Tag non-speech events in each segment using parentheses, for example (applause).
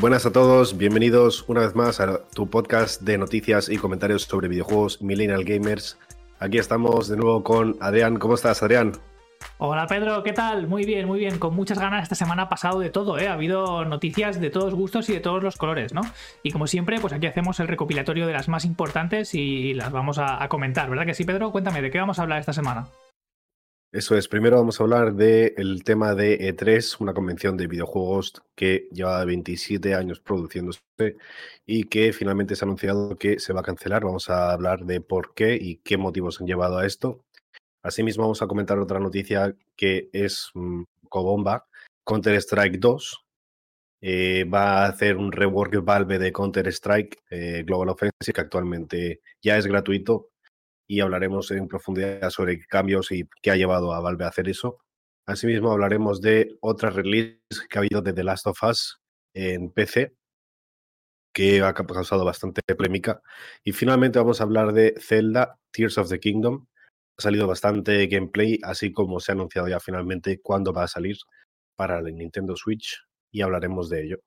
Buenas a todos, bienvenidos una vez más a tu podcast de noticias y comentarios sobre videojuegos Millennial Gamers. Aquí estamos de nuevo con Adrián. ¿Cómo estás, Adrián? Hola Pedro, ¿qué tal? Muy bien, muy bien. Con muchas ganas esta semana ha pasado de todo, ¿eh? Ha habido noticias de todos gustos y de todos los colores, ¿no? Y como siempre, pues aquí hacemos el recopilatorio de las más importantes y las vamos a, a comentar, ¿verdad que sí, Pedro? Cuéntame, ¿de qué vamos a hablar esta semana? Eso es, primero vamos a hablar del tema de E3, una convención de videojuegos que lleva 27 años produciéndose y que finalmente se ha anunciado que se va a cancelar. Vamos a hablar de por qué y qué motivos han llevado a esto. Asimismo, vamos a comentar otra noticia que es mmm, cobomba. Counter-Strike 2 eh, va a hacer un rework Valve de Counter-Strike eh, Global Offensive que actualmente ya es gratuito y hablaremos en profundidad sobre cambios y qué ha llevado a Valve a hacer eso. Asimismo, hablaremos de otra release que ha habido de The Last of Us en PC, que ha causado bastante polémica. Y finalmente vamos a hablar de Zelda Tears of the Kingdom. Ha salido bastante gameplay, así como se ha anunciado ya finalmente cuándo va a salir para el Nintendo Switch y hablaremos de ello.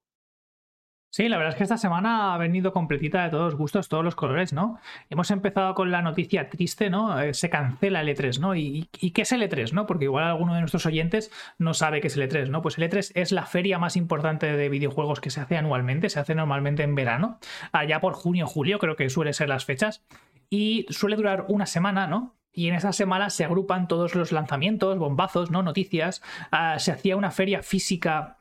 Sí, la verdad es que esta semana ha venido completita de todos gustos, todos los colores, ¿no? Hemos empezado con la noticia triste, ¿no? Eh, se cancela el E3, ¿no? ¿Y, ¿Y, qué es el E3, ¿no? Porque igual alguno de nuestros oyentes no sabe qué es el E3, ¿no? Pues el E3 es la feria más importante de videojuegos que se hace anualmente, se hace normalmente en verano, allá por junio, julio, creo que suele ser las fechas, y suele durar una semana, ¿no? y en esa semana se agrupan todos los lanzamientos, bombazos, ¿no? Noticias. Uh, se hacía una feria física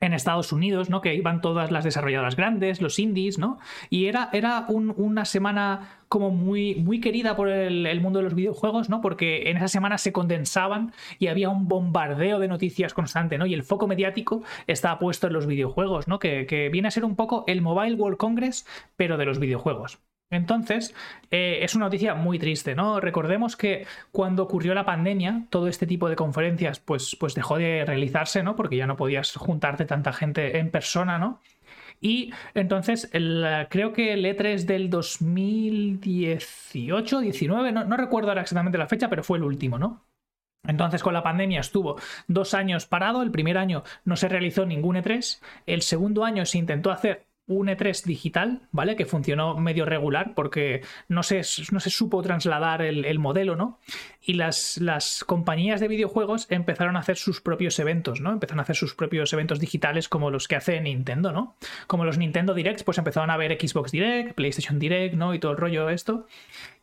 en Estados Unidos, ¿no? Que iban todas las desarrolladoras grandes, los indies, ¿no? Y era, era un, una semana como muy, muy querida por el, el, mundo de los videojuegos, ¿no? Porque en esa semana se condensaban y había un bombardeo de noticias constante, ¿no? Y el foco mediático estaba puesto en los videojuegos, ¿no? Que, que viene a ser un poco el Mobile World Congress, pero de los videojuegos. Entonces, eh, es una noticia muy triste, ¿no? Recordemos que cuando ocurrió la pandemia, todo este tipo de conferencias, pues, pues dejó de realizarse, ¿no? Porque ya no podías juntarte tanta gente en persona, ¿no? Y entonces, el, creo que el E3 del 2018, 19, no, no recuerdo ahora exactamente la fecha, pero fue el último, ¿no? Entonces con la pandemia estuvo dos años parado, el primer año no se realizó ningún E3, el segundo año se intentó hacer un E3 digital, ¿vale? Que funcionó medio regular porque no se, no se supo trasladar el, el modelo, ¿no? Y las, las, compañías de videojuegos empezaron a hacer sus propios eventos, ¿no? Empezaron a hacer sus propios eventos digitales como los que hace Nintendo, ¿no? Como los Nintendo Directs, pues empezaron a ver Xbox Direct, PlayStation Direct, ¿no? Y todo el rollo esto.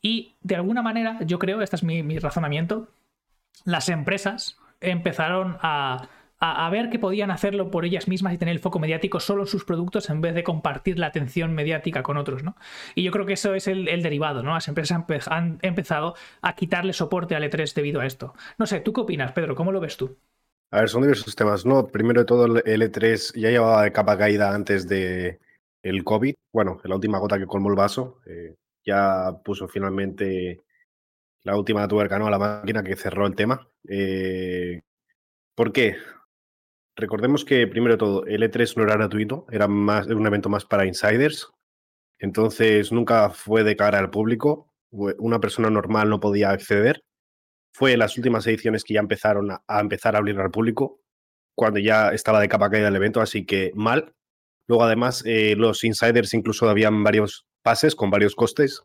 Y de alguna manera, yo creo, este es mi, mi razonamiento, las empresas empezaron a a, ver que podían hacerlo por ellas mismas y tener el foco mediático solo en sus productos en vez de compartir la atención mediática con otros, ¿no? Y yo creo que eso es el, el derivado, ¿no? Las empresas han, empezado a quitarle soporte al E3 debido a esto. No sé, ¿tú qué opinas, Pedro? ¿Cómo lo ves tú? A ver, son diversos temas, ¿no? Primero de todo, el E3 ya llevaba de capa caída antes de el COVID. Bueno, la última gota que colmó el vaso. Eh, ya puso finalmente la última tuerca, ¿no? A la máquina que cerró el tema. Eh, ¿Por qué? Recordemos que, primero de todo, el E3 no era gratuito, era, más, un evento más para insiders. Entonces, nunca fue de cara al público. Una persona normal no podía acceder. Fue en las últimas ediciones que ya empezaron a, empezar a abrir al público, cuando ya estaba de capa caída el evento, así que mal. Luego, además, eh, los insiders incluso habían varios pases con varios costes.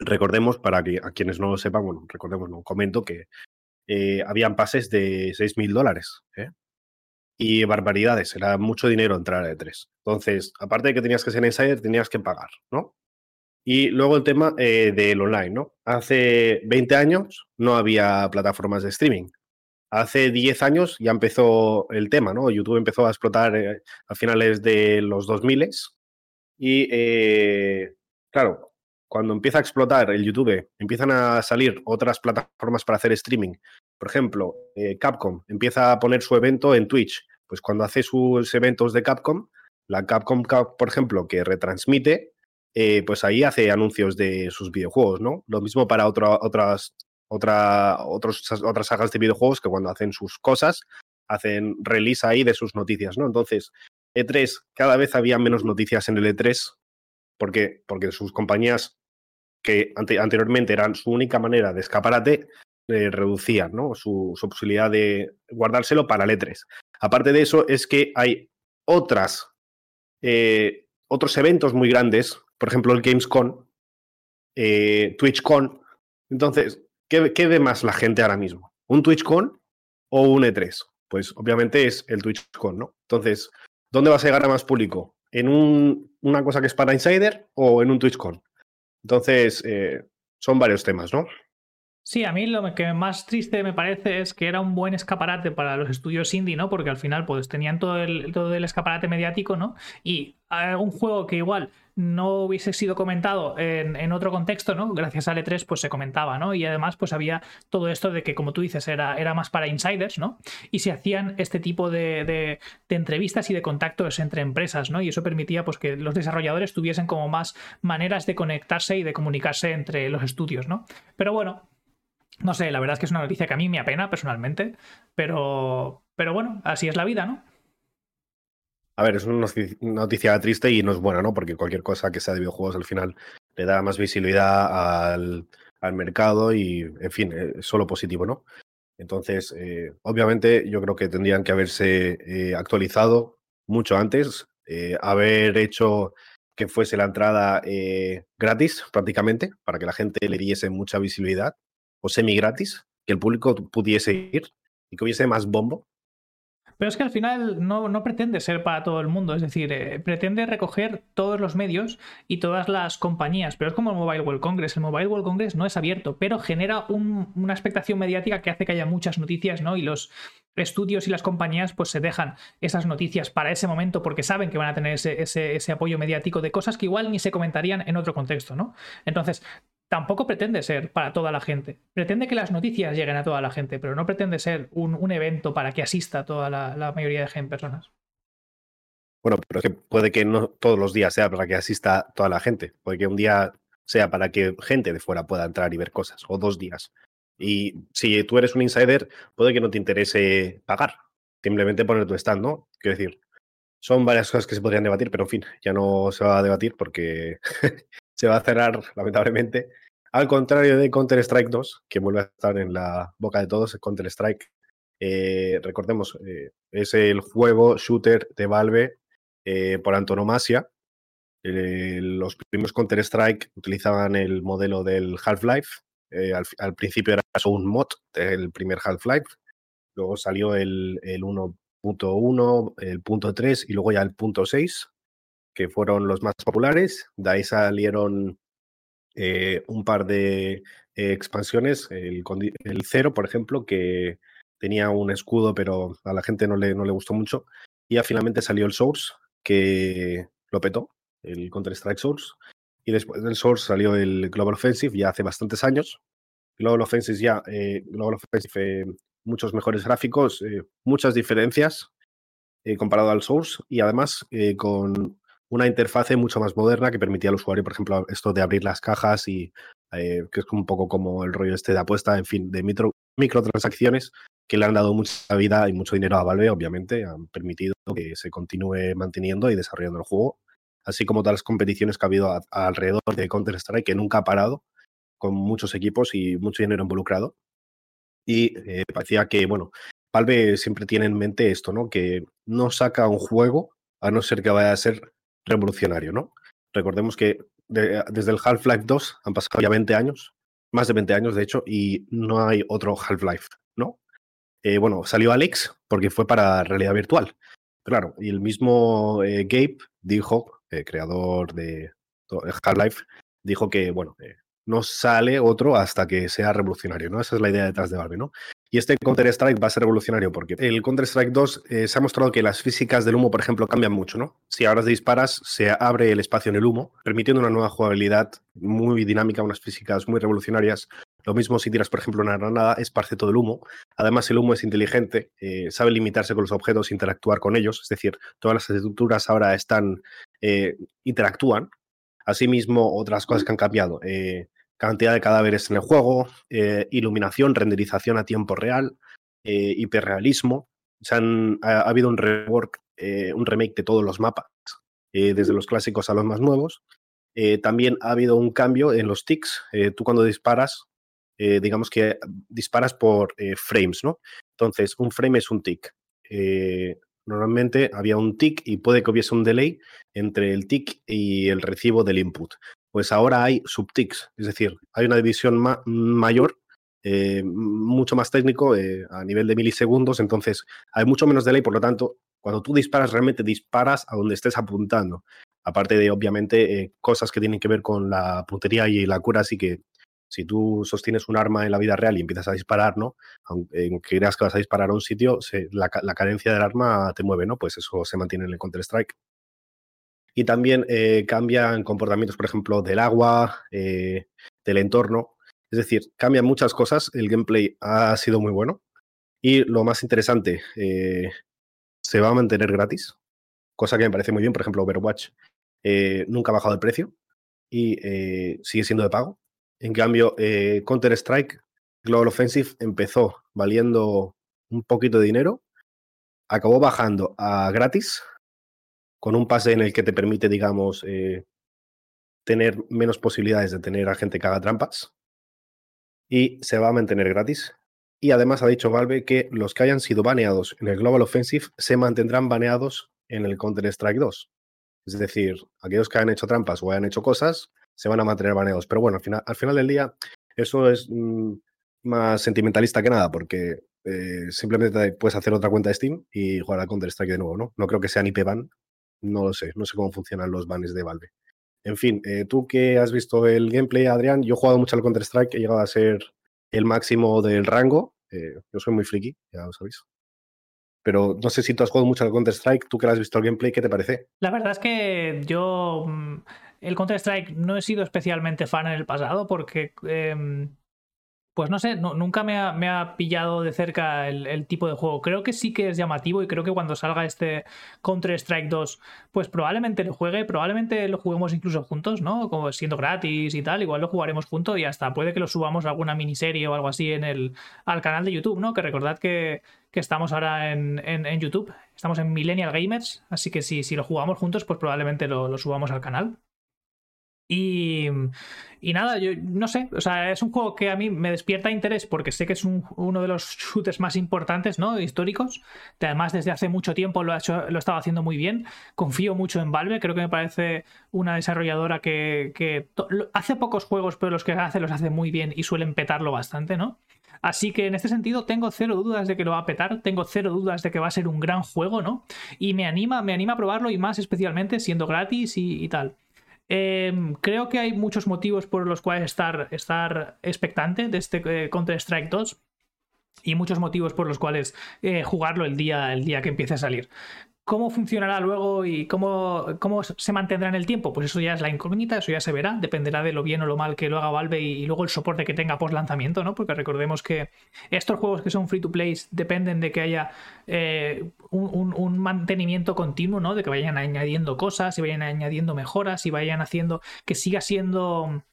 Recordemos, para que a quienes no lo sepan, bueno, recordemos, no comento que eh, habían pases de 6 mil dólares. ¿eh? Y barbaridades, era mucho dinero entrar a E3. Entonces, aparte de que tenías que ser insider, tenías que pagar, ¿no? Y luego el tema eh, del online, ¿no? Hace 20 años no había plataformas de streaming. Hace 10 años ya empezó el tema, ¿no? YouTube empezó a explotar eh, a finales de los 2000 y, eh, claro, cuando empieza a explotar el YouTube, empiezan a salir otras plataformas para hacer streaming. Por ejemplo, Capcom empieza a poner su evento en Twitch. Pues cuando hace sus eventos de Capcom, la Capcom, por ejemplo, que retransmite, eh, pues ahí hace anuncios de sus videojuegos, ¿no? Lo mismo para otro, otras, otra, otros, otras sagas de videojuegos que cuando hacen sus cosas, hacen release ahí de sus noticias, ¿no? Entonces, E3, cada vez había menos noticias en el E3, porque, porque sus compañías que ante, anteriormente eran su única manera de escaparate, eh, reducían ¿no? su, posibilidad de guardárselo para letras. Aparte de eso, es que hay otras otros eventos muy grandes, por ejemplo el Gamescom, TwitchCon. Entonces, ¿qué, ¿qué ve más la gente ahora mismo? ¿Un TwitchCon o un E3? Pues obviamente es el TwitchCon, ¿no? Entonces, ¿dónde vas a llegar a más público? ¿En un, una cosa que es para Insider o en un TwitchCon? Entonces, eh, son varios temas, ¿no? Sí, a mí lo que más triste me parece es que era un buen escaparate para los estudios indie, ¿no? Porque al final, pues tenían todo el, todo el escaparate mediático, ¿no? Y eh, un juego que igual no hubiese sido comentado en, otro contexto, ¿no? Gracias a E3, pues se comentaba, ¿no? Y además, pues había todo esto de que, como tú dices, era, era más para insiders, ¿no? Y se hacían este tipo de, de, entrevistas y de contactos entre empresas, ¿no? Y eso permitía, pues, que los desarrolladores tuviesen como más maneras de conectarse y de comunicarse entre los estudios, ¿no? Pero bueno, no sé, la verdad es que es una noticia que a mí me apena personalmente, pero, pero bueno, así es la vida, ¿no? A ver, es una noticia triste y no es buena, ¿no? Porque cualquier cosa que sea de videojuegos al final le da más visibilidad al, mercado y, en fin, es eh, solo positivo, ¿no? Entonces, eh, obviamente, yo creo que tendrían que haberse eh, actualizado mucho antes, haber hecho que fuese la entrada gratis prácticamente, para que la gente le diese mucha visibilidad o semi gratis, que el público pudiese ir y que hubiese más bombo. Pero es que al final no, no pretende ser para todo el mundo, es decir, eh, pretende recoger todos los medios y todas las compañías, pero es como el Mobile World Congress. El Mobile World Congress no es abierto, pero genera una expectación mediática que hace que haya muchas noticias, ¿no? Y los estudios y las compañías pues se dejan esas noticias para ese momento porque saben que van a tener ese, ese, ese apoyo mediático de cosas que igual ni se comentarían en otro contexto, ¿no? Entonces, tampoco pretende ser para toda la gente. Pretende que las noticias lleguen a toda la gente, pero no pretende ser un, evento para que asista toda la, mayoría de personas. Bueno, pero que puede que no todos los días sea para que asista toda la gente. Puede que un día sea para que gente de fuera pueda entrar y ver cosas, o dos días. Y si tú eres un insider, puede que no te interese pagar, simplemente poner tu stand, ¿no? Quiero decir, son varias cosas que se podrían debatir, pero en fin, ya no se va a debatir porque (laughs) se va a cerrar, lamentablemente. Al contrario de Counter-Strike 2, que vuelve a estar en la boca de todos, Counter-Strike, eh, recordemos, eh, es el juego shooter de Valve eh, por antonomasia. los primeros Counter-Strike utilizaban el modelo del Half-Life. Al, principio era un mod del primer Half-Life. Luego salió el, el 1.1, el punto 3 y luego ya el punto 6 que fueron los más populares. De ahí salieron eh, un par de eh, expansiones, el, Cero, por ejemplo, que tenía un escudo, pero a la gente no le, no le gustó mucho. Y finalmente salió el Source, que lo petó, el Counter-Strike Source. Y después del Source salió el Global Offensive, ya hace bastantes años. Global Offensive ya, eh, Global Offensive, muchos mejores gráficos, muchas diferencias comparado al Source y además con una interfase mucho más moderna que permitía al usuario, por ejemplo, esto de abrir las cajas y eh, que es un poco como el rollo este de apuesta, en fin, de micro, microtransacciones que le han dado mucha vida y mucho dinero a Valve, obviamente, han permitido que se continúe manteniendo y desarrollando el juego, así como todas las competiciones que ha habido alrededor de Counter-Strike, que nunca ha parado, con muchos equipos y mucho dinero involucrado. Y eh, parecía que, bueno, Valve siempre tiene en mente esto, ¿no? Que no saca un juego a no ser que vaya a ser revolucionario, ¿no? Recordemos que desde el Half-Life 2 han pasado ya 20 años, más de 20 años de hecho, y no hay otro Half-Life, ¿no? Eh, bueno, salió Alex porque fue para realidad virtual. Claro, y el mismo eh, Gabe dijo, eh, creador de Half-Life, dijo que, bueno, no sale otro hasta que sea revolucionario, ¿no? Esa es la idea detrás de Valve, ¿no? Y este Counter-Strike va a ser revolucionario porque el Counter-Strike 2 eh, se ha mostrado que las físicas del humo, por ejemplo, cambian mucho, ¿no? Si ahora disparas, se abre el espacio en el humo, permitiendo una nueva jugabilidad muy dinámica, unas físicas muy revolucionarias. Lo mismo si tiras, por ejemplo, una granada, esparce todo el humo. Además, el humo es inteligente, eh, sabe limitarse con los objetos, interactuar con ellos. Es decir, todas las estructuras ahora están, eh, interactúan. Asimismo, otras cosas que han cambiado cantidad de cadáveres en el juego, eh, iluminación, renderización a tiempo real, eh, hiperrealismo. Se ha, habido un rework, eh, un remake de todos los mapas, desde los clásicos a los más nuevos. también ha habido un cambio en los ticks. tú cuando disparas, digamos que disparas por frames, ¿no? Entonces, un frame es un tick. normalmente había un tick y puede que hubiese un delay entre el tick y el recibo del input. Pues ahora hay subticks, es decir, hay una división mayor, eh, mucho más técnico eh, a nivel de milisegundos, entonces hay mucho menos delay, por lo tanto, cuando tú disparas, realmente disparas a donde estés apuntando. Aparte de, obviamente, eh, cosas que tienen que ver con la puntería y la cura, así que si tú sostienes un arma en la vida real y empiezas a disparar, ¿no? Aunque creas que vas a disparar a un sitio, la, cadencia del arma te mueve, ¿no? Pues eso se mantiene en el Counter-Strike. Y también eh, cambian comportamientos, por ejemplo, del agua, eh, del entorno. Es decir, cambian muchas cosas. El gameplay ha sido muy bueno. Y lo más interesante, eh, se va a mantener gratis, cosa que me parece muy bien. Por ejemplo, Overwatch nunca ha bajado el precio y sigue siendo de pago. En cambio, Counter-Strike Global Offensive empezó valiendo un poquito de dinero, acabó bajando a gratis, con un pase en el que te permite, digamos, eh, tener menos posibilidades de tener a gente que haga trampas, y se va a mantener gratis. Y además ha dicho Valve que los que hayan sido baneados en el Global Offensive se mantendrán baneados en el Counter-Strike 2. Es decir, aquellos que hayan hecho trampas o hayan hecho cosas se van a mantener baneados. Pero bueno, al final, al final del día, eso es mm, más sentimentalista que nada, porque eh, simplemente puedes hacer otra cuenta de Steam y jugar a Counter-Strike de nuevo, ¿no? No creo que sea ni ban, no lo sé, no sé cómo funcionan los bans de Valve. En fin, eh, tú que has visto el gameplay, Adrián, yo he jugado mucho al Counter-Strike, he llegado a ser el máximo del rango. Eh, yo soy muy friki, ya lo sabéis. Pero no sé si tú has jugado mucho al Counter-Strike, tú que has visto el gameplay, ¿qué te parece? La verdad es que yo mm, el Counter-Strike no he sido especialmente fan en el pasado porque, em, pues no sé, nunca me ha, pillado de cerca el, tipo de juego. Creo que sí que es llamativo y creo que cuando salga este Counter-Strike 2, pues probablemente lo juegue, probablemente lo juguemos incluso juntos, ¿no? Como siendo gratis y tal, igual lo jugaremos juntos y hasta puede que lo subamos a alguna miniserie o algo así en el, al canal de YouTube, ¿no? Que recordad que, estamos ahora en, YouTube, estamos en Millennial Gamers, así que si lo jugamos juntos, pues probablemente lo subamos al canal. Y, y, nada, yo no sé, o sea, es un juego que a mí me despierta interés porque sé que es uno de los shooters más importantes, ¿no? Históricos. Además, desde hace mucho tiempo lo ha hecho, lo estaba haciendo muy bien. Confío mucho en Valve, creo que me parece una desarrolladora que, que hace pocos juegos, pero los que hace los hace muy bien y suelen petarlo bastante, ¿no? Así que en este sentido tengo cero dudas de que lo va a petar, tengo cero dudas de que va a ser un gran juego, ¿no? Y me anima, me anima a probarlo y más especialmente siendo gratis y tal. Em, creo que hay muchos motivos por los cuales estar, estar expectante de este eh, Counter-Strike 2 y muchos motivos por los cuales eh, jugarlo el día, el día que empiece a salir. ¿Cómo funcionará luego y cómo, cómo, se mantendrá en el tiempo? Pues eso ya es la incógnita, eso ya se verá, dependerá de lo bien o lo mal que lo haga Valve y, luego el soporte que tenga post lanzamiento, ¿no? Porque recordemos que estos juegos que son free to play dependen de que haya eh, un, mantenimiento continuo, ¿no? De que vayan añadiendo cosas y vayan añadiendo mejoras y vayan haciendo que siga siendo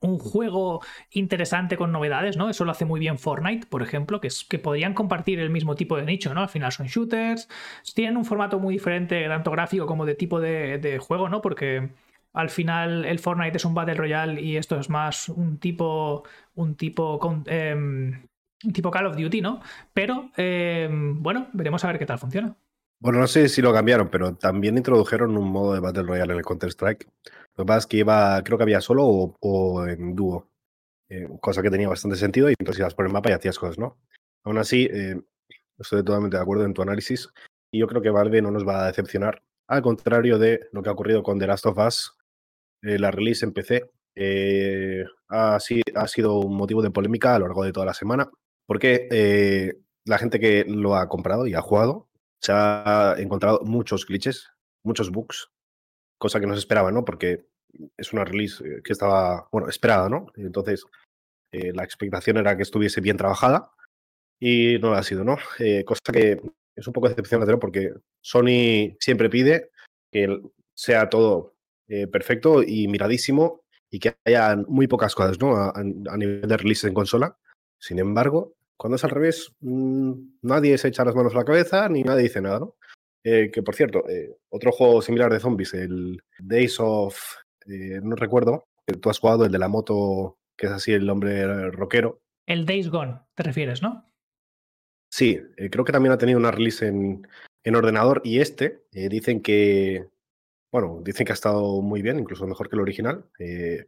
un juego interesante con novedades, ¿no? Eso lo hace muy bien Fortnite, por ejemplo, que, es, que podrían compartir el mismo tipo de nicho, ¿no? Al final son shooters, tienen un formato muy diferente, tanto gráfico como de tipo de, juego, ¿no? Porque al final el Fortnite es un Battle Royale y esto es más un tipo, un tipo, em, un tipo Call of Duty, ¿no? Pero, em, bueno, veremos a ver qué tal funciona. Bueno, no sé si lo cambiaron, pero también introdujeron un modo de Battle Royale en el Counter-Strike. Lo que pasa es que iba, creo que había solo o, en dúo, eh, cosa que tenía bastante sentido y entonces ibas por el mapa y hacías cosas, ¿no? Aún así, eh, estoy totalmente de acuerdo en tu análisis y yo creo que Valve no nos va a decepcionar, al contrario de lo que ha ocurrido con The Last of Us, eh, la release en PC. ha, ha sido un motivo de polémica a lo largo de toda la semana, porque la gente que lo ha comprado y ha jugado se ha encontrado muchos glitches, muchos bugs, cosa que no se esperaba, ¿no? Porque es una release eh, que estaba, bueno, esperada, ¿no? Entonces, eh, la expectación era que estuviese bien trabajada y no lo ha sido, ¿no? Eh, cosa que es un poco decepcionante, porque Sony siempre pide que sea todo perfecto y miradísimo y que haya muy pocas cosas, ¿no? A, a nivel de release en consola. Sin embargo, cuando es al revés, mm, nadie se echa las manos a la cabeza ni nadie dice nada, ¿no? Eh, que por cierto, eh, otro juego similar de zombies, el Days of. Eh, no recuerdo, tú has jugado el de la moto, que es así el hombre rockero. El Days Gone, te refieres, ¿no? Sí, creo que también ha tenido una release en, en ordenador y este dicen que, bueno, dicen que ha estado muy bien, incluso mejor que el original.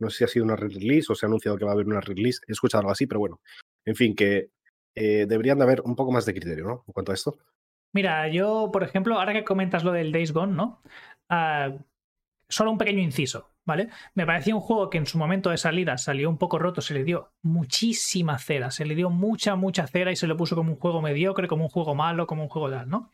No sé si ha sido una release o se ha anunciado que va a haber una release. He escuchado algo así, pero bueno. En fin, que deberían de haber un poco más de criterio, ¿no? En cuanto a esto. Mira, yo, por ejemplo, ahora que comentas lo del Days Gone, ¿no? Ah, solo un pequeño inciso, ¿vale? Me parecía un juego que en su momento de salida salió un poco roto, se le dio muchísima cera, se le dio mucha, mucha cera y se lo puso como un juego mediocre, como un juego malo, como un juego tal, ¿no?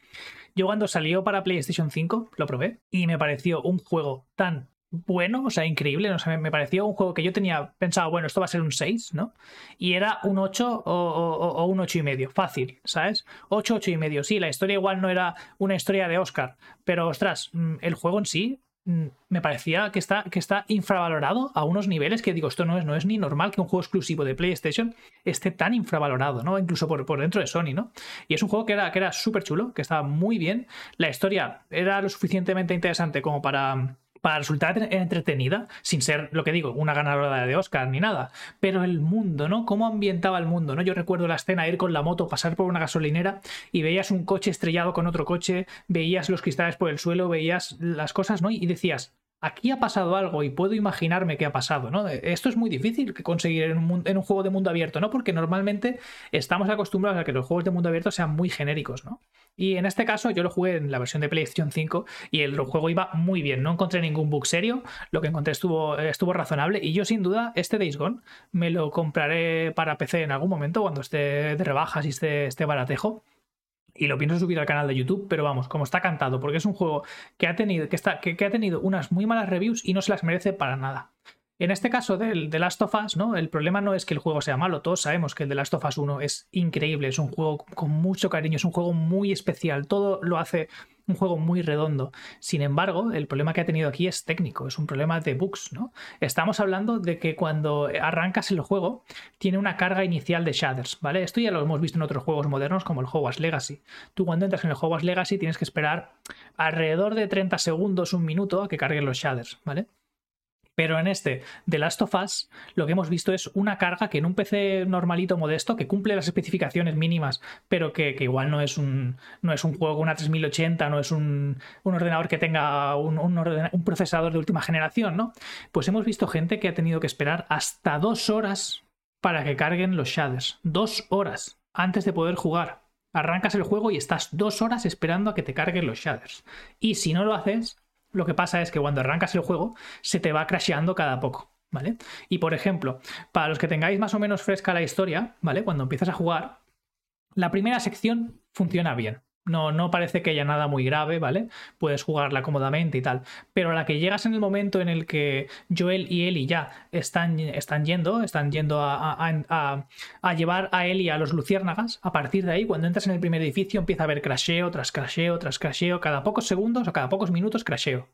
Yo cuando salió para PlayStation 5 lo probé y me pareció un juego tan bueno, o sea, increíble. O sea, me pareció un juego que yo tenía pensado, bueno, esto va a ser un 6, ¿no? Y era un 8 o, un 8 y medio, fácil, ¿sabes? 8, 8 y medio. Sí, la historia igual no era una historia de Oscar, pero ostras, mm, el juego en sí mm, me parecía que está, que está infravalorado a unos niveles que digo, esto no es, no es ni normal que un juego exclusivo de PlayStation esté tan infravalorado, ¿no? Incluso por, por dentro de Sony, ¿no? Y es un juego que era, que era súper chulo, que estaba muy bien. La historia era lo suficientemente interesante como para para resultar entretenida, sin ser, lo que digo, una ganadora de Oscar ni nada. Pero el mundo, ¿no? ¿Cómo ambientaba el mundo, ¿no? Yo recuerdo la escena, ir con la moto, pasar por una gasolinera y veías un coche estrellado con otro coche, veías los cristales por el suelo, veías las cosas, ¿no? Y decías, aquí ha pasado algo y puedo imaginarme qué ha pasado, ¿no? Esto es muy difícil conseguir en un, juego de mundo abierto, ¿no? Porque normalmente estamos acostumbrados a que los juegos de mundo abierto sean muy genéricos, ¿no? Y en este caso yo lo jugué en la versión de PlayStation 5 y el juego iba muy bien, no encontré ningún bug serio, lo que encontré estuvo, estuvo razonable y yo sin duda este Days Gone me lo compraré para PC en algún momento cuando esté de rebajas y esté baratejo y lo pienso subir al canal de YouTube, pero vamos, como está cantado, porque es un juego que ha tenido, que está, que, ha tenido unas muy malas reviews y no se las merece para nada. En este caso del The Last of Us, ¿no? El problema no es que el juego sea malo, todos sabemos que el The Last of Us 1 es increíble, es un juego con mucho cariño, es un juego muy especial, todo lo hace un juego muy redondo. Sin embargo, el problema que ha tenido aquí es técnico, es un problema de bugs, ¿no? Estamos hablando de que cuando arrancas el juego tiene una carga inicial de shaders, ¿vale? Esto ya lo hemos visto en otros juegos modernos como el Hogwarts Legacy. Tú cuando entras en el Hogwarts Legacy tienes que esperar alrededor de 30 segundos, un minuto a que carguen los shaders, ¿vale? Pero en este The Last of Us lo que hemos visto es una carga que en un PC normalito modesto, que cumple las especificaciones mínimas, pero que, igual no es, un, no es un juego con una 3080, no es un, ordenador que tenga un, un, procesador de última generación, ¿no? Pues hemos visto gente que ha tenido que esperar hasta dos horas para que carguen los shaders. Dos horas antes de poder jugar. Arrancas el juego y estás dos horas esperando a que te carguen los shaders. Y si no lo haces, lo que pasa es que cuando arrancas el juego se te va crasheando cada poco. ¿Vale? Y por ejemplo, para los que tengáis más o menos fresca la historia, ¿vale? Cuando empiezas a jugar, la primera sección funciona bien. No, no parece que haya nada muy grave, ¿vale? Puedes jugarla cómodamente y tal. Pero a la que llegas en el momento en el que Joel y Ellie ya están, están yendo, están yendo a, llevar a Ellie a los luciérnagas, a partir de ahí, cuando entras en el primer edificio, empieza a haber crasheo tras crasheo tras crasheo, cada pocos segundos o cada pocos minutos crasheo.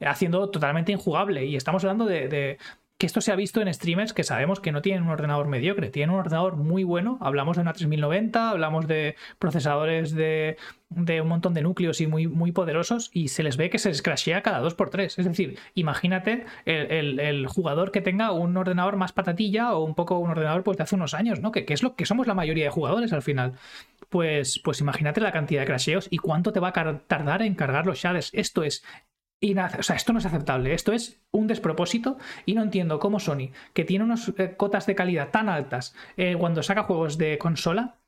Haciendo totalmente injugable. Y estamos hablando de, que esto se ha visto en streamers que sabemos que no tienen un ordenador mediocre, tienen un ordenador muy bueno. Hablamos de una 3090, hablamos de procesadores de, un montón de núcleos y muy, muy poderosos y se les ve que se crashea cada 2x3. Es decir, imagínate el, jugador que tenga un ordenador más patatilla o un poco un ordenador pues, de hace unos años, ¿no? Que, que, es lo que somos la mayoría de jugadores al final. Pues, pues imagínate la cantidad de crasheos y cuánto te va a tardar en cargar los shaders. Esto es o sea, esto no es aceptable, esto es un despropósito y no entiendo cómo Sony, que tiene unas eh, cotas de calidad tan altas eh, cuando saca juegos de consola,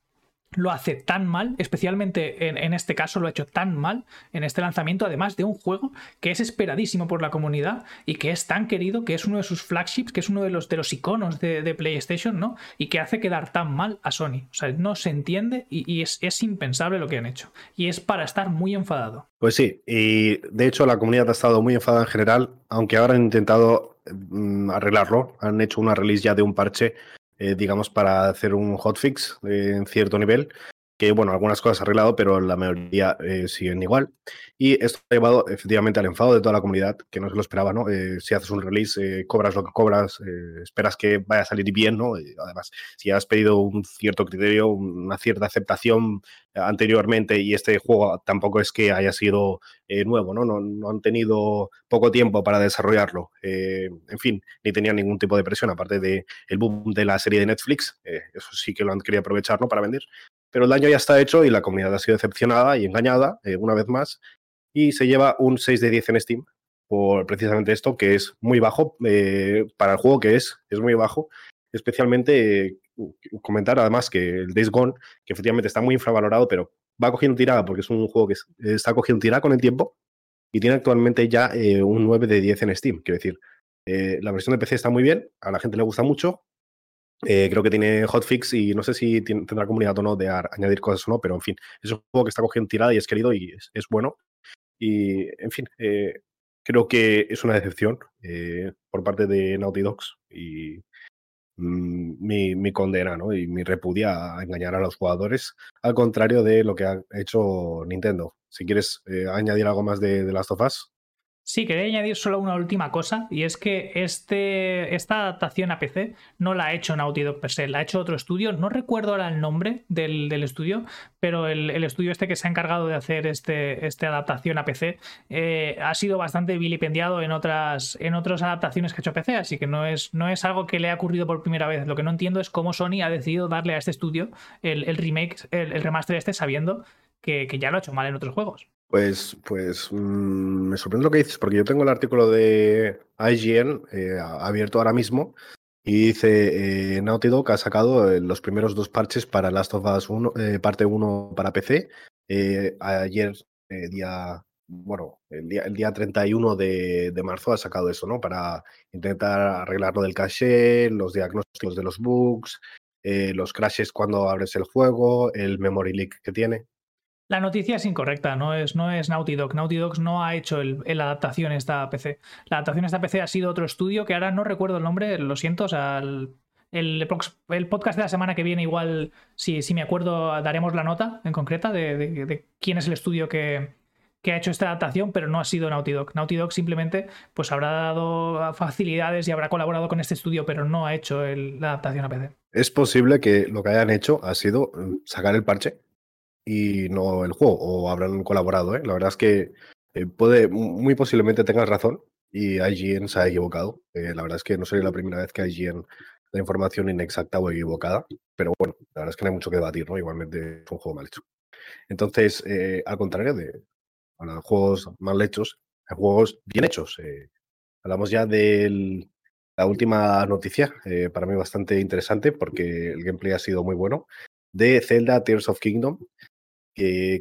lo hace tan mal, especialmente en, este caso lo ha hecho tan mal en este lanzamiento, además de un juego que es esperadísimo por la comunidad y que es tan querido, que es uno de sus flagships, que es uno de los, de los iconos de, PlayStation, ¿no? Y que hace quedar tan mal a Sony. O sea, no se entiende y, es, es, impensable lo que han hecho. Y es para estar muy enfadado. Pues sí, y de hecho la comunidad ha estado muy enfadada en general, aunque ahora han intentado mm, arreglarlo. Han hecho una release ya de un parche eh, digamos, para hacer un hotfix eh, en cierto nivel, que bueno, algunas cosas arreglado, pero la mayoría eh, siguen igual. Y esto ha llevado efectivamente al enfado de toda la comunidad, que no se lo esperaba, ¿no? si haces un release, cobras lo que cobras, esperas que vaya a salir bien, ¿no? además, si has pedido un cierto criterio, una cierta aceptación anteriormente y este juego tampoco es que haya sido nuevo, ¿no? ¿no? han tenido poco tiempo para desarrollarlo. en fin, ni tenían ningún tipo de presión, aparte del el boom de la serie de Netflix, eso sí que lo han querido aprovechar, ¿no? Para vender pero el daño ya está hecho y la comunidad ha sido decepcionada y engañada eh, una vez más y se lleva un 6 de 10 en Steam por precisamente esto, que es muy bajo eh, para el juego que es, es muy bajo. Especialmente eh, comentar además que el Days Gone, que efectivamente está muy infravalorado, pero va cogiendo tirada porque es un juego que está cogiendo tirada con el tiempo y tiene actualmente ya un 9 de 10 en Steam. Quiero decir, la versión de PC está muy bien, a la gente le gusta mucho, eh, creo que tiene hotfix y no sé si tendrá comunidad o no de añadir cosas o no, pero en fin, es un juego que está cogiendo tirada y es querido y es, bueno. Y en fin, eh, creo que es una decepción eh, por parte de Naughty Dogs y mm, mi, condena ¿no? y mi repudia a engañar a los jugadores, al contrario de lo que ha hecho Nintendo. Si quieres añadir algo más de, de Last of Us. Sí, quería añadir solo una última cosa, y es que este, esta adaptación a PC no la ha hecho Naughty Dog per se, la ha hecho otro estudio. No recuerdo ahora el nombre del, estudio, pero el, estudio este que se ha encargado de hacer este, esta adaptación a PC eh, ha sido bastante vilipendiado en otras, en otras adaptaciones que ha hecho PC, así que no es, no es algo que le ha ocurrido por primera vez. Lo que no entiendo es cómo Sony ha decidido darle a este estudio el, remake, el, remaster este, sabiendo que ya lo ha hecho mal en otros juegos. Pues, pues mm, me sorprende lo que dices, porque yo tengo el artículo de IGN eh, abierto ahora mismo y dice, eh, Naughty Dog ha sacado eh, los primeros dos parches para Last of Us 1, parte 1 para PC. ayer, día, bueno, el día, el día 31 de, de, marzo ha sacado eso, ¿no? Para intentar arreglar lo del caché, los diagnósticos de los bugs, los crashes cuando abres el juego, el memory leak que tiene. La noticia es incorrecta, no es, no es Naughty Dog. Naughty Dog no ha hecho el, adaptación esta PC. La adaptación esta PC ha sido otro estudio que ahora no recuerdo el nombre, lo siento, o sea, el, el, podcast de la semana que viene igual, si, si me acuerdo, daremos la nota en concreta de, quién es el estudio que, ha hecho esta adaptación, pero no ha sido Naughty Dog. Naughty Dog simplemente pues habrá dado facilidades y habrá colaborado con este estudio, pero no ha hecho la adaptación a PC. Es posible que lo que hayan hecho ha sido mm, sacar el parche y no el juego, o habrán colaborado. ¿eh? La verdad es que eh, puede, muy posiblemente tengas razón y IGN se ha equivocado. Eh, la verdad es que no sería la primera vez que IGN da información inexacta o equivocada, pero bueno, la verdad es que no hay mucho que debatir, ¿no? Igualmente es un juego mal hecho. Entonces, al contrario de juegos mal hechos, hay juegos bien hechos. hablamos ya de la última noticia, para mí bastante interesante porque el gameplay ha sido muy bueno, de Zelda Tears of Kingdom,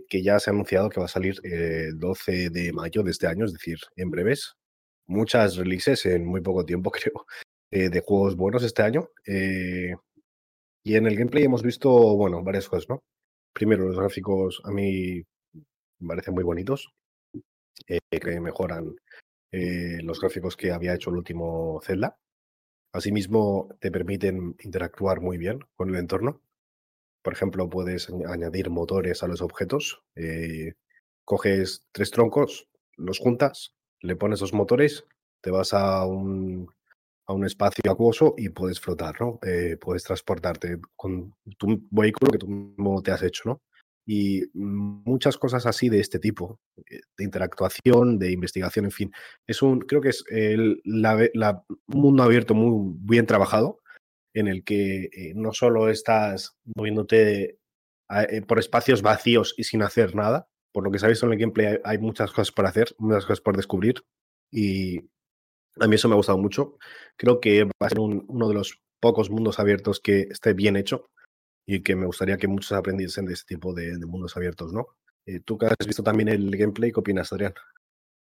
que, ya se ha anunciado que va a salir el 12 de mayo de este año, es decir, en breves. Muchas releases en muy poco tiempo, (laughs) creo, eh, de juegos buenos este año. Eh, y en el gameplay hemos visto, bueno, varias cosas, ¿no? Primero, los gráficos a mí me parecen muy bonitos, eh, que mejoran los gráficos que había hecho el último Zelda. Asimismo, te permiten interactuar muy bien con el entorno. Por ejemplo, puedes añadir motores a los objetos. Eh, coges tres troncos, los juntas, le pones los motores, te vas a un, a un espacio acuoso y puedes flotar, ¿no? Eh, puedes transportarte con tu vehículo que tú mismo te has hecho, ¿no? Y muchas cosas así de este tipo, eh, de interactuación, de investigación, en fin. Es un, creo que es el la, mundo abierto muy bien trabajado en el que eh, no solo estás moviéndote eh, por espacios vacíos y sin hacer nada, por lo que sabéis en el gameplay hay, muchas cosas por hacer, muchas cosas por descubrir y a mí eso me ha gustado mucho. Creo que va a ser uno de los pocos mundos abiertos que esté bien hecho y que me gustaría que muchos aprendiesen de este tipo de, mundos abiertos, ¿no? Eh, tú que has visto también el gameplay, ¿qué opinas, Adrián?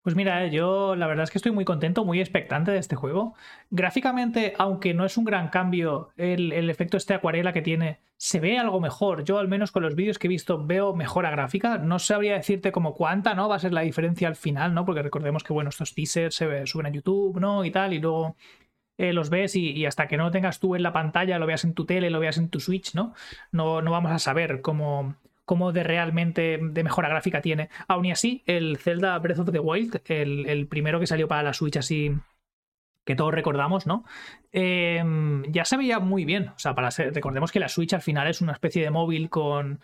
Pues mira, eh, yo la verdad es que estoy muy contento, muy expectante de este juego. Gráficamente, aunque no es un gran cambio, el, efecto este acuarela que tiene se ve algo mejor. Yo al menos con los vídeos que he visto veo mejora gráfica. No sabría decirte como cuánta, ¿no? Va a ser la diferencia al final, ¿no? Porque recordemos que, bueno, estos teasers se suben a YouTube, ¿no? Y tal, y luego eh, los ves y, hasta que no lo tengas tú en la pantalla, lo veas en tu tele, lo veas en tu Switch, ¿no? No, no vamos a saber cómo, cómo de realmente de mejora gráfica tiene. Aún y así, el Zelda Breath of the Wild, el, primero que salió para la Switch así que todos recordamos, ¿no? Em, ya se veía muy bien. O sea, recordemos que la Switch al final es una especie de móvil con,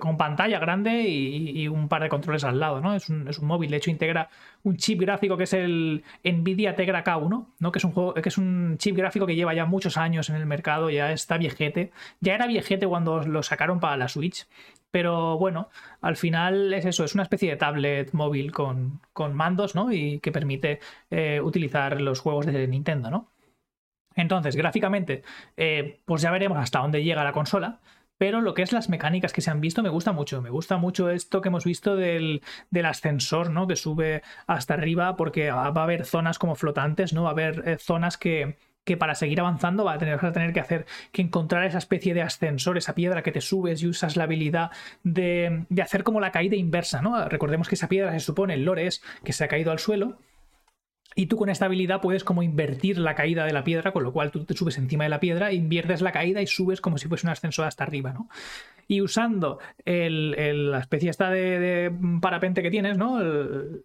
con pantalla grande y, un par de controles al lado, ¿no? Es un, es un, móvil, de hecho integra un chip gráfico que es el Nvidia Tegra K1, ¿no? Que es un juego, que es un chip gráfico que lleva ya muchos años en el mercado, ya está viejete. Ya era viejete cuando lo sacaron para la Switch, pero bueno, al final es eso, es una especie de tablet móvil con, con mandos, ¿no? Y que permite eh, utilizar los juegos de Nintendo, ¿no? Entonces, gráficamente, eh, pues ya veremos hasta dónde llega la consola. Pero lo que es las mecánicas que se han visto me gusta mucho. Me gusta mucho esto que hemos visto del, ascensor, ¿no? Que sube hasta arriba porque va a haber zonas como flotantes, ¿no? Va a haber eh, zonas que, que para seguir avanzando va a tener, a tener que hacer que encontrar esa especie de ascensor, esa piedra que te subes y usas la habilidad de, de hacer como la caída inversa, ¿no? Recordemos que esa piedra se supone, el lore es que se ha caído al suelo y tú con esta habilidad puedes como invertir la caída de la piedra, con lo cual tú te subes encima de la piedra, inviertes la caída y subes como si fuese un ascensor hasta arriba, ¿no? Y usando la especie esta de, parapente que tienes, ¿no?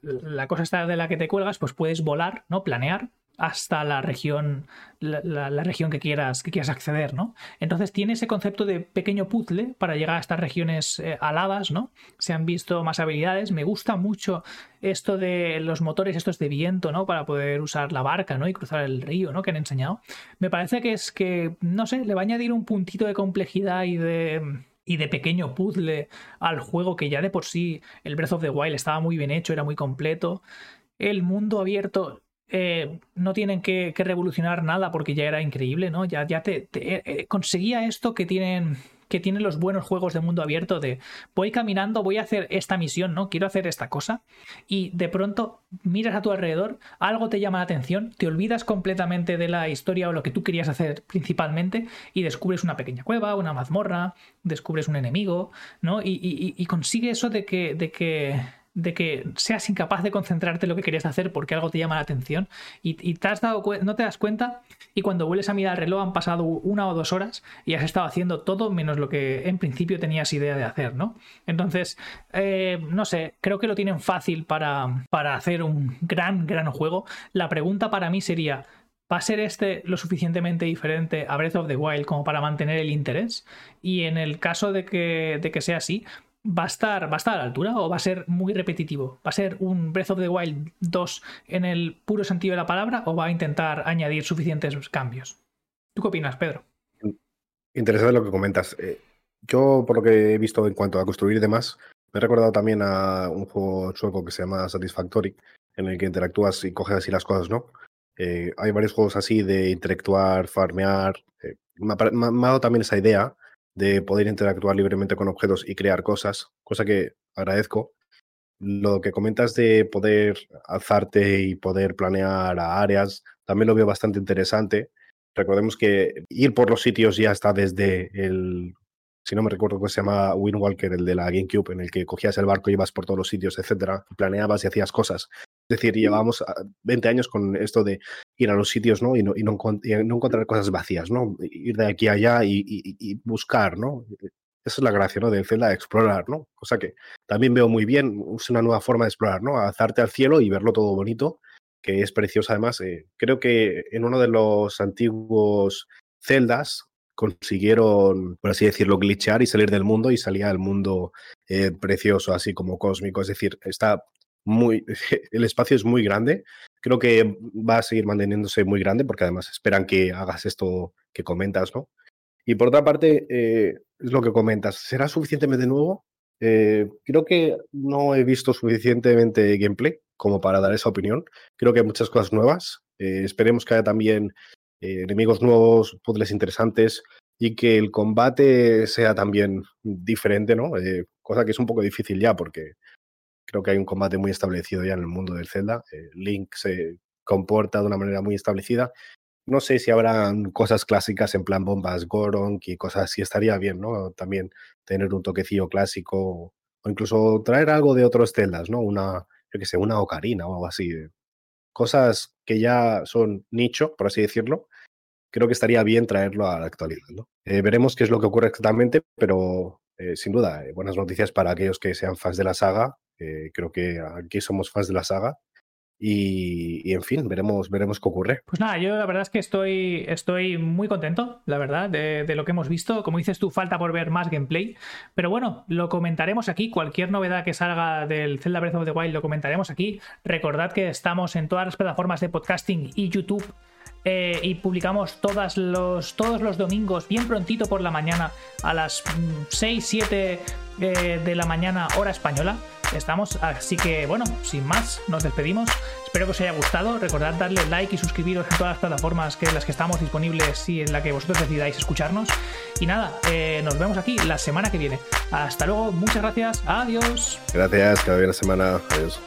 la cosa esta de la que te cuelgas, pues puedes volar, ¿no? Planear hasta la región, la, región que quieras, que quieras acceder, ¿no? Entonces tiene ese concepto de pequeño puzzle para llegar a estas regiones eh, aladas, ¿no? Se han visto más habilidades. Me gusta mucho esto de los motores, estos de viento, ¿no? Para poder usar la barca, ¿no? Y cruzar el río, ¿no? Que han enseñado. Me parece que es que, no sé, le va a añadir un puntito de complejidad y de y de pequeño puzzle al juego que ya de por sí el Breath of the Wild estaba muy bien hecho, era muy completo. El mundo abierto eh, no tienen que, revolucionar nada porque ya era increíble, ¿no? Ya, ya te, eh, conseguía esto que tienen que tienen los buenos juegos de mundo abierto de voy caminando, voy a hacer esta misión, ¿no? Quiero hacer esta cosa y de pronto miras a tu alrededor, algo te llama la atención, te olvidas completamente de la historia o lo que tú querías hacer principalmente y descubres una pequeña cueva, una mazmorra, descubres un enemigo, ¿no? Y, y consigue eso de que, de que de que seas incapaz de concentrarte en lo que querías hacer porque algo te llama la atención y, te has dado no te das cuenta y cuando vuelves a mirar el reloj han pasado una o dos horas y has estado haciendo todo menos lo que en principio tenías idea de hacer, ¿no? Entonces, eh, no sé, creo que lo tienen fácil para, para hacer un gran, gran juego. La pregunta para mí sería, ¿Va a ser este lo suficientemente diferente a Breath of the Wild como para mantener el interés? Y en el caso de que, de que sea así, ¿Va a, estar, ¿Va a estar a la altura o va a ser muy repetitivo? ¿Va a ser un Breath of the Wild 2 en el puro sentido de la palabra o va a intentar añadir suficientes cambios? ¿Tú qué opinas, Pedro? Interesante lo que comentas. Eh, yo, por lo que he visto en cuanto a construir demás, me he recordado también a un juego sueco que se llama Satisfactory, en el que interactúas y coges así las cosas, ¿no? Eh, hay varios juegos así de interactuar, farmear. Eh, me, ha, dado también esa idea de poder interactuar libremente con objetos y crear cosas, cosa que agradezco. Lo que comentas de poder alzarte y poder planear a áreas, también lo veo bastante interesante. Recordemos que ir por los sitios ya está desde el, si no me recuerdo cómo se llama Wind Walker, el de la GameCube, en el que cogías el barco, y ibas por todos los sitios, etcétera, planeabas y hacías cosas. Es decir, llevamos 20 años con esto de ir a los sitios ¿no? Y, no, y no, encontrar cosas vacías, ¿no? Ir de aquí a allá y, buscar, ¿no? Esa es la gracia, ¿no? De Zelda, explorar, ¿no? Cosa que también veo muy bien, es una nueva forma de explorar, ¿no? Alzarte al cielo y verlo todo bonito, que es precioso además. Eh, creo que en uno de los antiguos celdas consiguieron, por así decirlo, glitchear y salir del mundo y salía al mundo eh, precioso, así como cósmico. Es decir, está muy, (laughs) el espacio es muy grande. Creo que va a seguir manteniéndose muy grande porque además esperan que hagas esto que comentas, ¿no? Y por otra parte, eh, es lo que comentas, ¿será suficientemente nuevo? Eh, creo que no he visto suficientemente gameplay como para dar esa opinión. Creo que hay muchas cosas nuevas. Eh, esperemos que haya también enemigos nuevos, puzzles interesantes y que el combate sea también diferente, ¿no? cosa que es un poco difícil ya porque creo que hay un combate muy establecido ya en el mundo del Zelda. Eh, Link se comporta de una manera muy establecida. No sé si habrán cosas clásicas en plan bombas Goron y cosas así, estaría bien, ¿no? También tener un toquecillo clásico o incluso traer algo de otros Zeldas, ¿no? Una, yo que sé, una ocarina o algo así. Cosas que ya son nicho, por así decirlo, creo que estaría bien traerlo a la actualidad. ¿no? Eh, veremos qué es lo que ocurre exactamente, pero eh, sin duda, buenas noticias para aquellos que sean fans de la saga eh, creo que aquí somos fans de la saga Y, en fin, veremos, veremos qué ocurre. Pues nada, yo la verdad es que estoy, estoy muy contento, la verdad, de, lo que hemos visto. Como dices tú, falta por ver más gameplay. Pero bueno, lo comentaremos aquí. Cualquier novedad que salga del Zelda Breath of the Wild lo comentaremos aquí. Recordad que estamos en todas las plataformas de podcasting y YouTube eh, y publicamos todas los, todos los domingos, bien prontito por la mañana, a las 6, mm, 7 eh, de la mañana, hora española. Estamos, así que bueno, sin más, nos despedimos. Espero que os haya gustado. Recordad darle like y suscribiros en todas las plataformas que las que estamos disponibles y en la que vosotros decidáis escucharnos. Y nada, eh, nos vemos aquí la semana que viene. Hasta luego, muchas gracias, adiós. Gracias, que vaya la semana. Adiós.